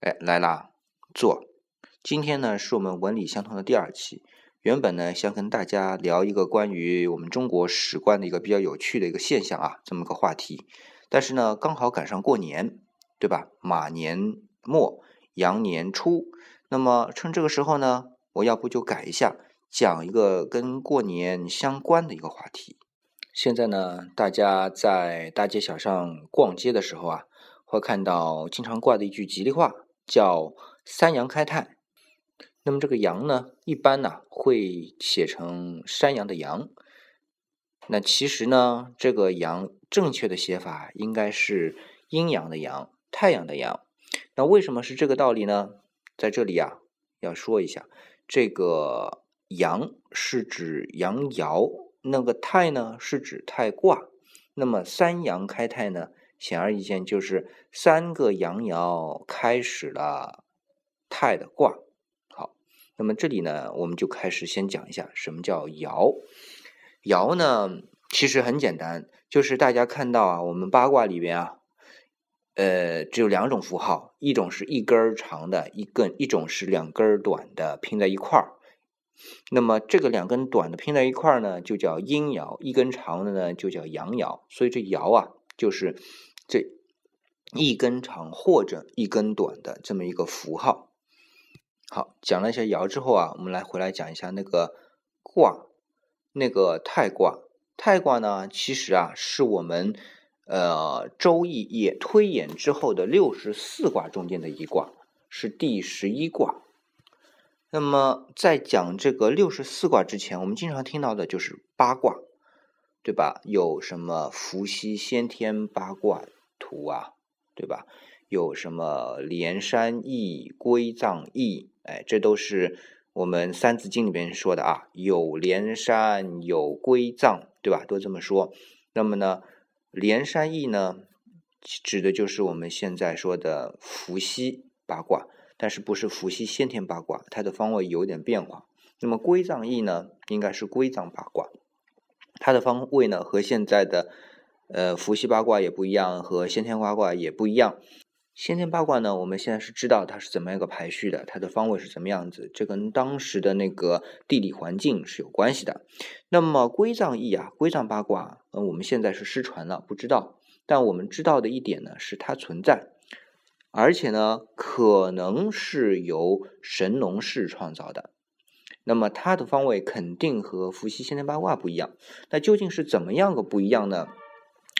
哎，来啦，坐。今天呢是我们文理相通的第二期。原本呢想跟大家聊一个关于我们中国史观的一个比较有趣的一个现象啊，这么个话题。但是呢刚好赶上过年，对吧？马年末，羊年初。那么趁这个时候呢，我要不就改一下，讲一个跟过年相关的一个话题。现在呢，大家在大街小巷逛街的时候啊，会看到经常挂的一句吉利话。叫三羊开泰，那么这个羊呢，一般呢会写成山羊的羊。那其实呢，这个羊正确的写法应该是阴阳的阳，太阳的阳。那为什么是这个道理呢？在这里啊，要说一下，这个阳是指阳爻，那个泰呢是指太卦。那么三阳开泰呢？显而易见，就是三个阳爻开始了泰的卦。好，那么这里呢，我们就开始先讲一下什么叫爻。爻呢，其实很简单，就是大家看到啊，我们八卦里边啊，呃，只有两种符号，一种是一根长的，一根一种是两根短的拼在一块儿。那么这个两根短的拼在一块儿呢，就叫阴爻；一根长的呢，就叫阳爻。所以这爻啊，就是。这一根长或者一根短的这么一个符号。好，讲了一下爻之后啊，我们来回来讲一下那个卦，那个太卦。太卦呢，其实啊是我们呃《周易》也推演之后的六十四卦中间的一卦，是第十一卦。那么在讲这个六十四卦之前，我们经常听到的就是八卦，对吧？有什么伏羲先天八卦？图啊，对吧？有什么连山易、归藏易？哎，这都是我们《三字经》里边说的啊。有连山，有归藏，对吧？都这么说。那么呢，连山易呢，指的就是我们现在说的伏羲八卦，但是不是伏羲先天八卦，它的方位有点变化。那么归藏易呢，应该是归藏八卦，它的方位呢和现在的。呃，伏羲八卦也不一样，和先天八卦也不一样。先天八卦呢，我们现在是知道它是怎么样一个排序的，它的方位是怎么样子，这跟当时的那个地理环境是有关系的。那么归藏易啊，归藏八卦，呃，我们现在是失传了，不知道。但我们知道的一点呢，是它存在，而且呢，可能是由神农氏创造的。那么它的方位肯定和伏羲先天八卦不一样。那究竟是怎么样个不一样呢？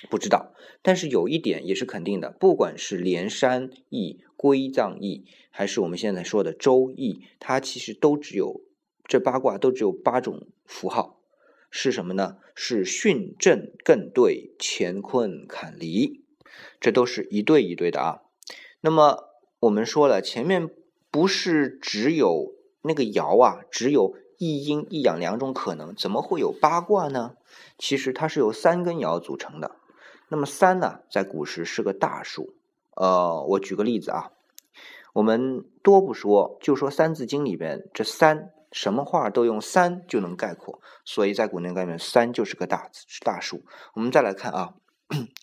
不知道，但是有一点也是肯定的，不管是连山易、归藏易，还是我们现在说的周易，它其实都只有这八卦都只有八种符号，是什么呢？是巽震艮兑乾坤坎离，这都是一对一对的啊。那么我们说了，前面不是只有那个爻啊，只有一阴一阳两种可能，怎么会有八卦呢？其实它是由三根爻组成的。那么三呢，在古时是个大数。呃，我举个例子啊，我们多不说，就说《三字经》里边这三，什么话都用三就能概括，所以在古年概念，三就是个大是大数。我们再来看啊，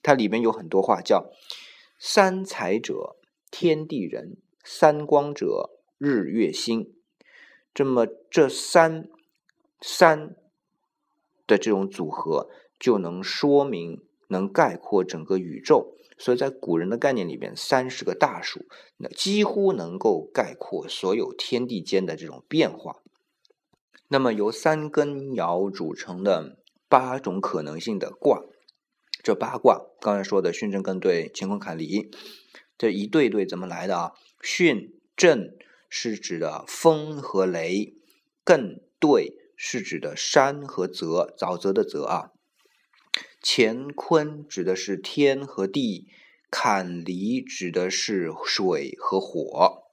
它里边有很多话叫“三才者，天地人；三光者，日月星”。这么这三三的这种组合，就能说明。能概括整个宇宙，所以在古人的概念里边，三是个大数，那几乎能够概括所有天地间的这种变化。那么由三根爻组成的八种可能性的卦，这八卦刚才说的巽震艮兑乾坤坎离，这一对对怎么来的啊？巽震是指的风和雷，艮兑是指的山和泽，沼泽的泽啊。乾坤指的是天和地，坎离指的是水和火。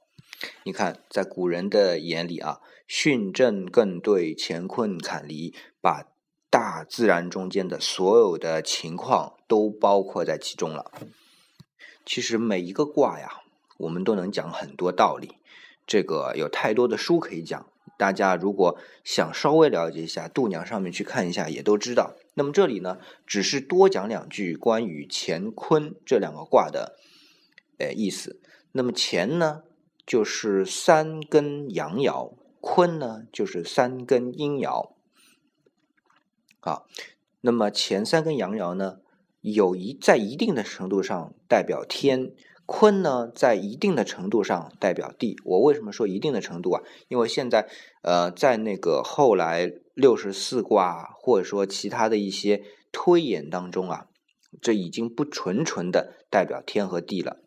你看，在古人的眼里啊，巽震艮兑乾坤坎离，把大自然中间的所有的情况都包括在其中了。其实每一个卦呀，我们都能讲很多道理，这个有太多的书可以讲。大家如果想稍微了解一下，度娘上面去看一下，也都知道。那么这里呢，只是多讲两句关于乾坤这两个卦的，呃意思。那么乾呢，就是三根阳爻，坤呢就是三根阴爻。啊，那么前三根阳爻呢，有一在一定的程度上代表天。坤呢，在一定的程度上代表地。我为什么说一定的程度啊？因为现在，呃，在那个后来六十四卦或者说其他的一些推演当中啊，这已经不纯纯的代表天和地了。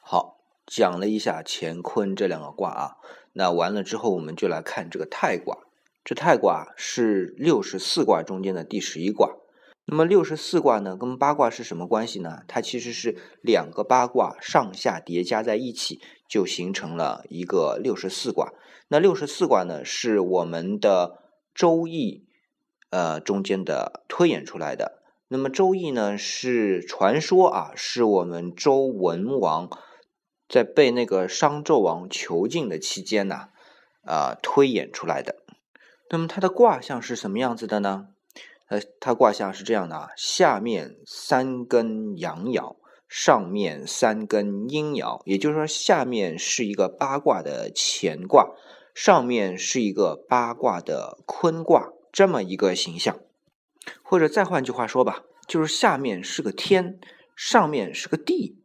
好，讲了一下乾坤这两个卦啊，那完了之后，我们就来看这个太卦。这太卦是六十四卦中间的第十一卦。那么六十四卦呢，跟八卦是什么关系呢？它其实是两个八卦上下叠加在一起，就形成了一个六十四卦。那六十四卦呢，是我们的《周易》呃中间的推演出来的。那么《周易》呢，是传说啊，是我们周文王在被那个商纣王囚禁的期间呢，啊推演出来的。那么它的卦象是什么样子的呢？呃，它卦象是这样的啊，下面三根阳爻，上面三根阴爻，也就是说，下面是一个八卦的乾卦，上面是一个八卦的坤卦，这么一个形象。或者再换句话说吧，就是下面是个天，上面是个地。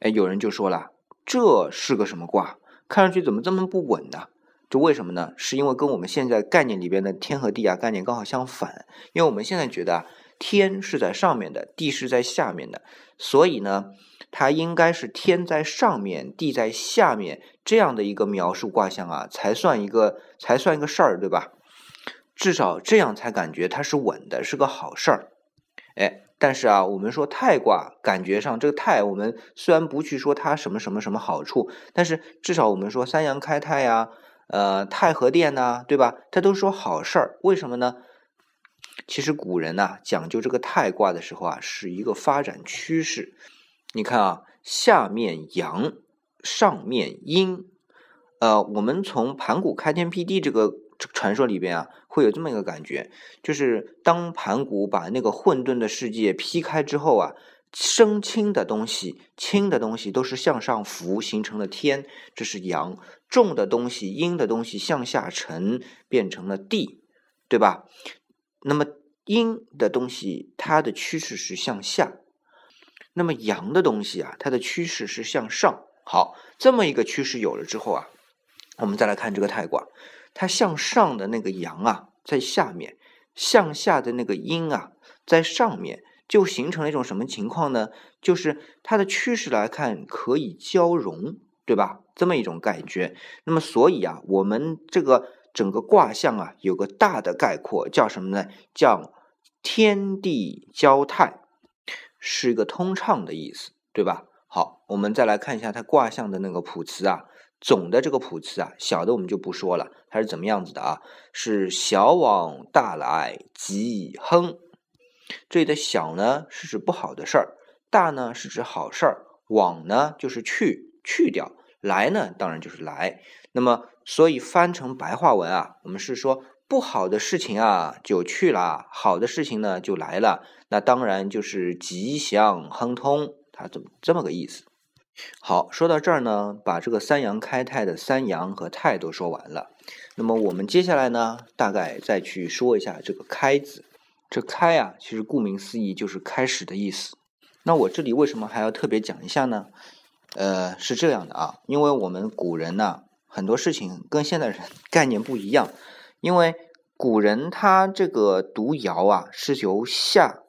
哎，有人就说了，这是个什么卦？看上去怎么这么不稳呢？这为什么呢？是因为跟我们现在概念里边的天和地啊概念刚好相反。因为我们现在觉得，天是在上面的，地是在下面的，所以呢，它应该是天在上面，地在下面这样的一个描述卦象啊，才算一个才算一个事儿，对吧？至少这样才感觉它是稳的，是个好事儿。哎，但是啊，我们说太卦，感觉上这个太，我们虽然不去说它什么什么什么好处，但是至少我们说三阳开泰呀。呃，太和殿呐，对吧？它都说好事儿，为什么呢？其实古人呐讲究这个太卦的时候啊，是一个发展趋势。你看啊，下面阳，上面阴。呃，我们从盘古开天辟地这个传说里边啊，会有这么一个感觉，就是当盘古把那个混沌的世界劈开之后啊。生轻的东西，轻的东西都是向上浮，形成了天，这是阳；重的东西，阴的东西向下沉，变成了地，对吧？那么阴的东西，它的趋势是向下；那么阳的东西啊，它的趋势是向上。好，这么一个趋势有了之后啊，我们再来看这个太卦，它向上的那个阳啊，在下面；向下的那个阴啊，在上面。就形成了一种什么情况呢？就是它的趋势来看可以交融，对吧？这么一种感觉。那么，所以啊，我们这个整个卦象啊，有个大的概括叫什么呢？叫天地交泰，是一个通畅的意思，对吧？好，我们再来看一下它卦象的那个谱词啊，总的这个谱词啊，小的我们就不说了，它是怎么样子的啊？是小往大来，吉亨。这里的小呢是指不好的事儿，大呢是指好事儿，往呢就是去去掉，来呢当然就是来。那么所以翻成白话文啊，我们是说不好的事情啊就去了，好的事情呢就来了。那当然就是吉祥亨通，它怎么这么个意思？好，说到这儿呢，把这个三阳开泰的三阳和泰都说完了。那么我们接下来呢，大概再去说一下这个开字。这开啊，其实顾名思义就是开始的意思。那我这里为什么还要特别讲一下呢？呃，是这样的啊，因为我们古人呢，很多事情跟现代人 概念不一样。因为古人他这个读爻啊，是由下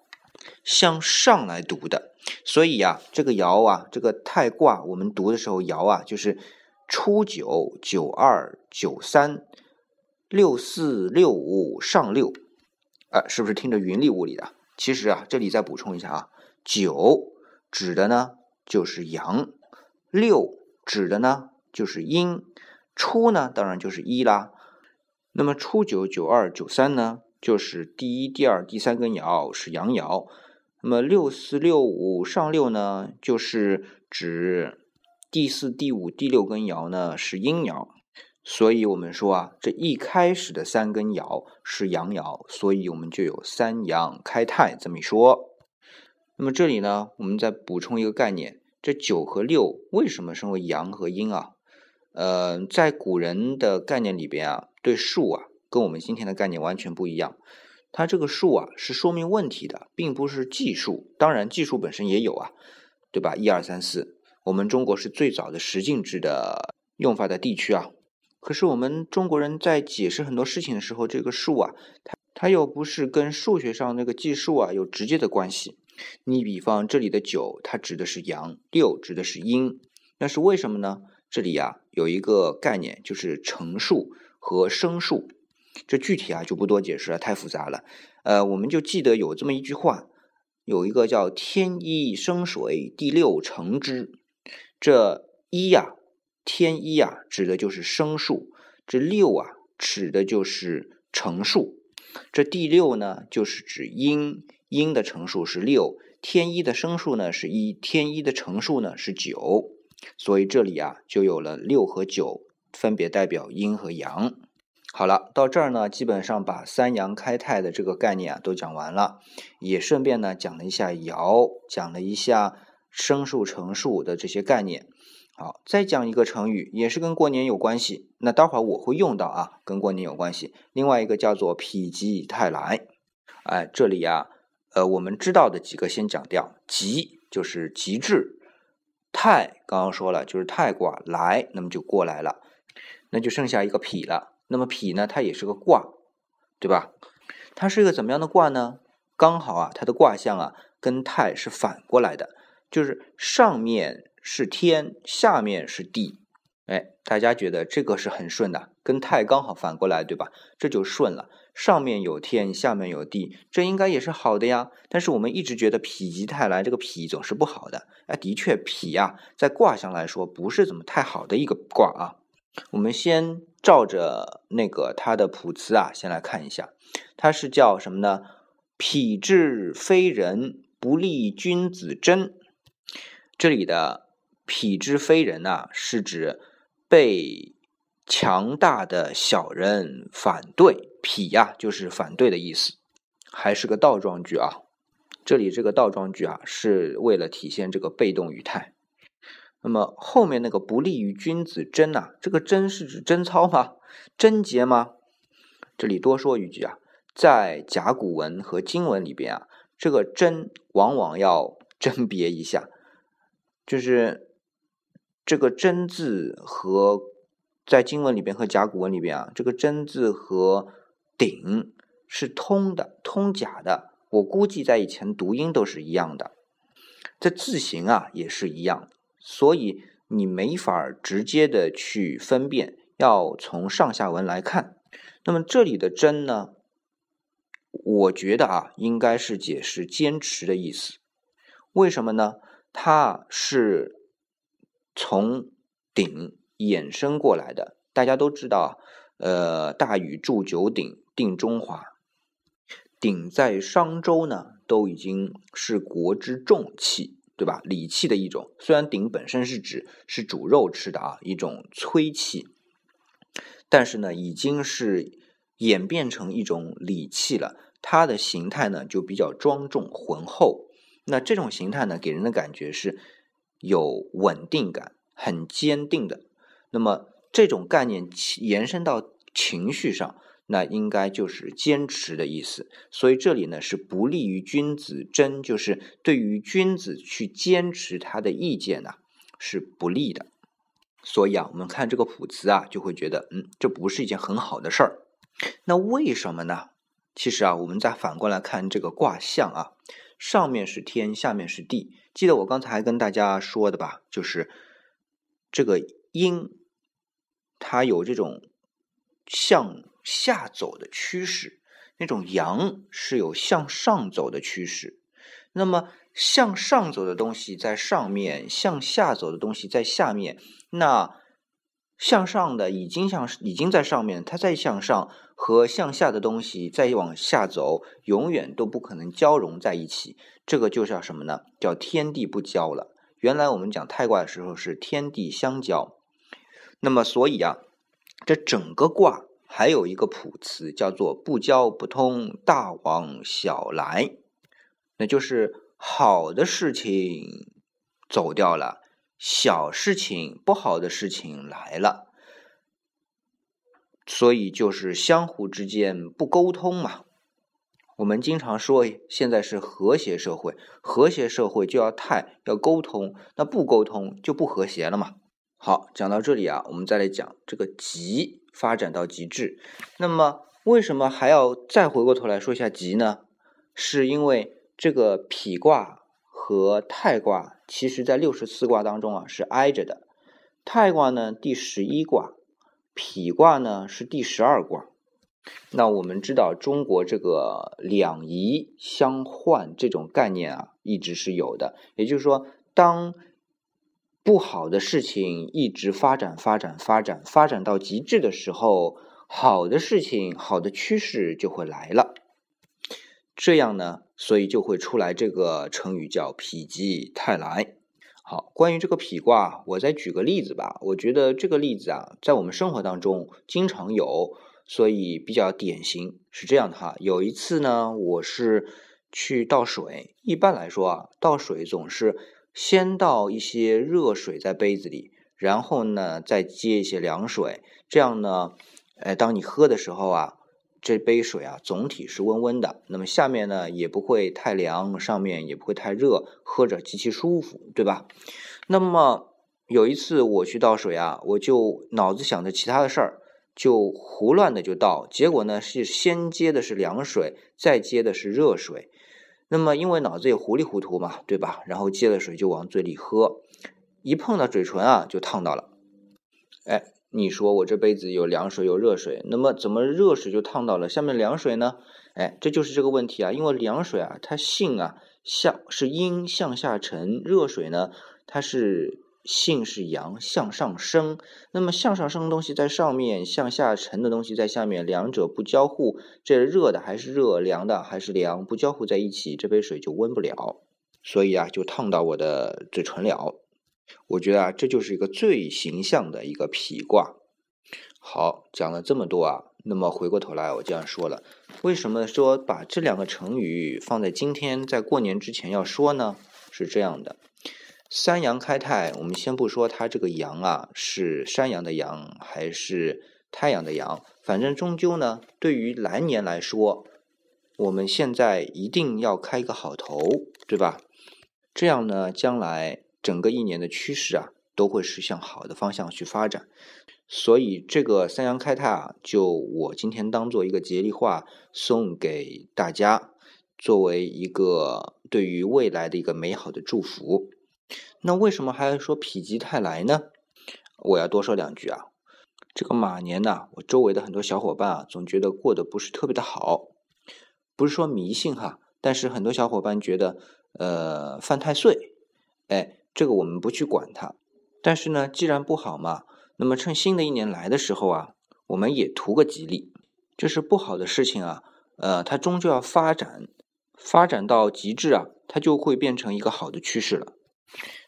向上来读的，所以啊，这个爻啊，这个太卦，我们读的时候，爻啊，就是初九、九二、九三、六四、六五、上六。啊，是不是听着云里雾里的？其实啊，这里再补充一下啊，九指的呢就是阳，六指的呢就是阴，初呢当然就是一啦。那么初九、九二、九三呢，就是第一、第二、第三根爻是阳爻。那么六四、六五、上六呢，就是指第四、第五、第六根爻呢是阴爻。所以我们说啊，这一开始的三根爻是阳爻，所以我们就有三阳开泰这么一说。那么这里呢，我们再补充一个概念：这九和六为什么称为阳和阴啊？呃，在古人的概念里边啊，对数啊，跟我们今天的概念完全不一样。它这个数啊，是说明问题的，并不是计数。当然，计数本身也有啊，对吧？一二三四，我们中国是最早的十进制的用法的地区啊。可是我们中国人在解释很多事情的时候，这个数啊，它它又不是跟数学上那个计数啊有直接的关系。你比方这里的九，它指的是阳；六指的是阴，那是为什么呢？这里呀有一个概念，就是乘数和升数。这具体啊就不多解释了，太复杂了。呃，我们就记得有这么一句话，有一个叫“天一生水，地六成之”。这一呀，天一呀，指的就是升数；这六啊，指的就是乘数；这第六呢，就是指阴。阴的乘数是六，天一的升数呢是一，天一的乘数呢是九。所以这里啊，就有了六和九，分别代表阴和阳。好了，到这儿呢，基本上把三阳开泰的这个概念啊都讲完了，也顺便呢讲了一下爻，讲了一下生数乘数的这些概念。好，再讲一个成语，也是跟过年有关系。那待会儿我会用到啊，跟过年有关系。另外一个叫做否极泰来。哎，这里呀，呃，我们知道的几个先讲掉，极就是极致。泰刚刚说了，就是泰卦来，那么就过来了，那就剩下一个否了。那么否呢，它也是个卦，对吧？它是一个怎么样的卦呢？刚好啊，它的卦象啊，跟泰是反过来的，就是上面是天，下面是地。哎，大家觉得这个是很顺的，跟太刚好反过来，对吧？这就顺了。上面有天，下面有地，这应该也是好的呀。但是我们一直觉得否极泰来，这个否总是不好的。哎，的确，否呀，在卦象来说不是怎么太好的一个卦啊。我们先照着那个它的卜辞啊，先来看一下，它是叫什么呢？否之非人，不利君子贞。这里的否之非人啊，是指被。强大的小人反对，痞呀就是反对的意思，还是个倒装句啊。这里这个倒装句啊，是为了体现这个被动语态。那么后面那个不利于君子贞呐，这个贞是指贞操吗？贞洁吗？这里多说一句啊，在甲骨文和金文里边啊，这个贞往往要甄别一下，就是这个贞字和。在经文里边和甲骨文里边啊，这个真字和鼎是通的，通假的。我估计在以前读音都是一样的，这字形啊也是一样，所以你没法直接的去分辨，要从上下文来看。那么这里的真呢，我觉得啊，应该是解释坚持的意思。为什么呢？它是从鼎。衍生过来的，大家都知道，呃，大禹铸九鼎，定中华。鼎在商周呢，都已经是国之重器，对吧？礼器的一种。虽然鼎本身是指是煮肉吃的啊，一种炊器，但是呢，已经是演变成一种礼器了。它的形态呢，就比较庄重浑厚。那这种形态呢，给人的感觉是有稳定感，很坚定的。那么这种概念延伸到情绪上，那应该就是坚持的意思。所以这里呢是不利于君子贞，就是对于君子去坚持他的意见呢是不利的。所以啊，我们看这个卜辞啊，就会觉得，嗯，这不是一件很好的事儿。那为什么呢？其实啊，我们再反过来看这个卦象啊，上面是天，下面是地。记得我刚才还跟大家说的吧，就是这个。阴，它有这种向下走的趋势；那种阳是有向上走的趋势。那么向上走的东西在上面，向下走的东西在下面。那向上的已经向已经在上面，它再向上和向下的东西再往下走，永远都不可能交融在一起。这个就叫什么呢？叫天地不交了。原来我们讲太卦的时候是天地相交。那么，所以啊，这整个卦还有一个卜辞，叫做“不交不通，大往小来”，那就是好的事情走掉了，小事情、不好的事情来了，所以就是相互之间不沟通嘛。我们经常说，现在是和谐社会，和谐社会就要太，要沟通，那不沟通就不和谐了嘛。好，讲到这里啊，我们再来讲这个极发展到极致。那么，为什么还要再回过头来说一下极呢？是因为这个否卦和泰卦，其实在六十四卦当中啊是挨着的。泰卦呢第十一卦，否卦呢是第十二卦。那我们知道，中国这个两仪相换这种概念啊，一直是有的。也就是说，当不好的事情一直发展、发展、发展、发展到极致的时候，好的事情、好的趋势就会来了。这样呢，所以就会出来这个成语叫“否极泰来”。好，关于这个否卦，我再举个例子吧。我觉得这个例子啊，在我们生活当中经常有。所以比较典型是这样的哈，有一次呢，我是去倒水。一般来说啊，倒水总是先倒一些热水在杯子里，然后呢再接一些凉水，这样呢，哎，当你喝的时候啊，这杯水啊总体是温温的，那么下面呢也不会太凉，上面也不会太热，喝着极其舒服，对吧？那么有一次我去倒水啊，我就脑子想着其他的事儿。就胡乱的就倒，结果呢是先接的是凉水，再接的是热水。那么因为脑子也糊里糊涂嘛，对吧？然后接了水就往嘴里喝，一碰到嘴唇啊就烫到了。哎，你说我这杯子有凉水有热水，那么怎么热水就烫到了下面凉水呢？哎，这就是这个问题啊，因为凉水啊它性啊向是阴向下沉，热水呢它是。性是阳，向上升。那么向上升的东西在上面，向下沉的东西在下面，两者不交互，这热的还是热，凉的还是凉，不交互在一起，这杯水就温不了。所以啊，就烫到我的嘴唇了。我觉得啊，这就是一个最形象的一个皮卦。好，讲了这么多啊，那么回过头来，我这样说了，为什么说把这两个成语放在今天，在过年之前要说呢？是这样的。三阳开泰，我们先不说它这个阳啊是山羊的羊还是太阳的阳，反正终究呢，对于来年来说，我们现在一定要开一个好头，对吧？这样呢，将来整个一年的趋势啊，都会是向好的方向去发展。所以这个三阳开泰啊，就我今天当做一个吉利话送给大家，作为一个对于未来的一个美好的祝福。那为什么还要说否极泰来呢？我要多说两句啊。这个马年呢，我周围的很多小伙伴啊，总觉得过得不是特别的好。不是说迷信哈，但是很多小伙伴觉得，呃，犯太岁。哎，这个我们不去管它。但是呢，既然不好嘛，那么趁新的一年来的时候啊，我们也图个吉利。就是不好的事情啊，呃，它终究要发展，发展到极致啊，它就会变成一个好的趋势了。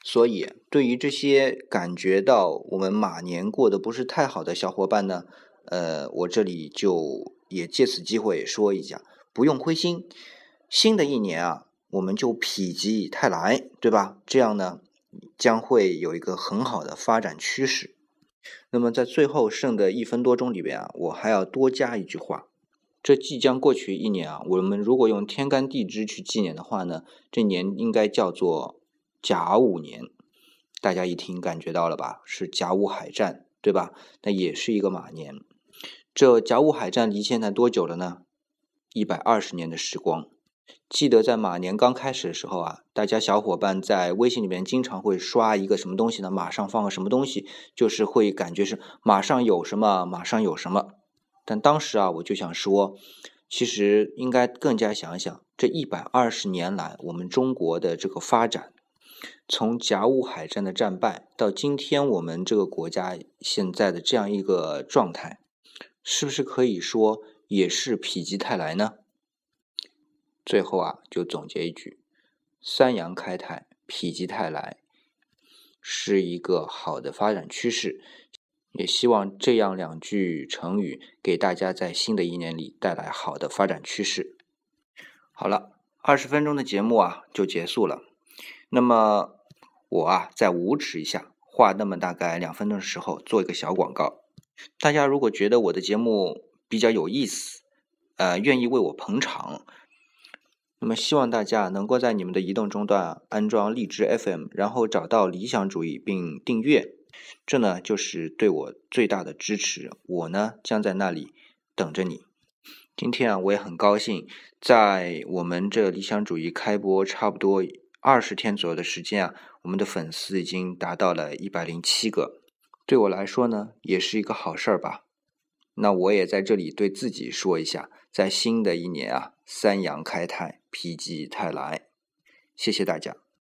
所以，对于这些感觉到我们马年过得不是太好的小伙伴呢，呃，我这里就也借此机会说一下，不用灰心。新的一年啊，我们就否极泰来，对吧？这样呢，将会有一个很好的发展趋势。那么，在最后剩的一分多钟里边啊，我还要多加一句话：这即将过去一年啊，我们如果用天干地支去纪年的话呢，这年应该叫做。甲午年，大家一听感觉到了吧？是甲午海战，对吧？那也是一个马年。这甲午海战离现在多久了呢？一百二十年的时光。记得在马年刚开始的时候啊，大家小伙伴在微信里面经常会刷一个什么东西呢？马上放个什么东西，就是会感觉是马上有什么，马上有什么。但当时啊，我就想说，其实应该更加想想，这一百二十年来我们中国的这个发展。从甲午海战的战败到今天我们这个国家现在的这样一个状态，是不是可以说也是否极泰来呢？最后啊，就总结一句：三阳开泰，否极泰来，是一个好的发展趋势。也希望这样两句成语给大家在新的一年里带来好的发展趋势。好了，二十分钟的节目啊就结束了。那么。我啊在无耻一下，花那么大概两分钟的时候做一个小广告。大家如果觉得我的节目比较有意思，呃，愿意为我捧场，那么希望大家能够在你们的移动终端安装荔枝 FM，然后找到理想主义并订阅，这呢就是对我最大的支持。我呢将在那里等着你。今天啊，我也很高兴，在我们这理想主义开播差不多二十天左右的时间啊，我们的粉丝已经达到了一百零七个。对我来说呢，也是一个好事儿吧。那我也在这里对自己说一下，在新的一年啊，三阳开泰，否极泰来。谢谢大家。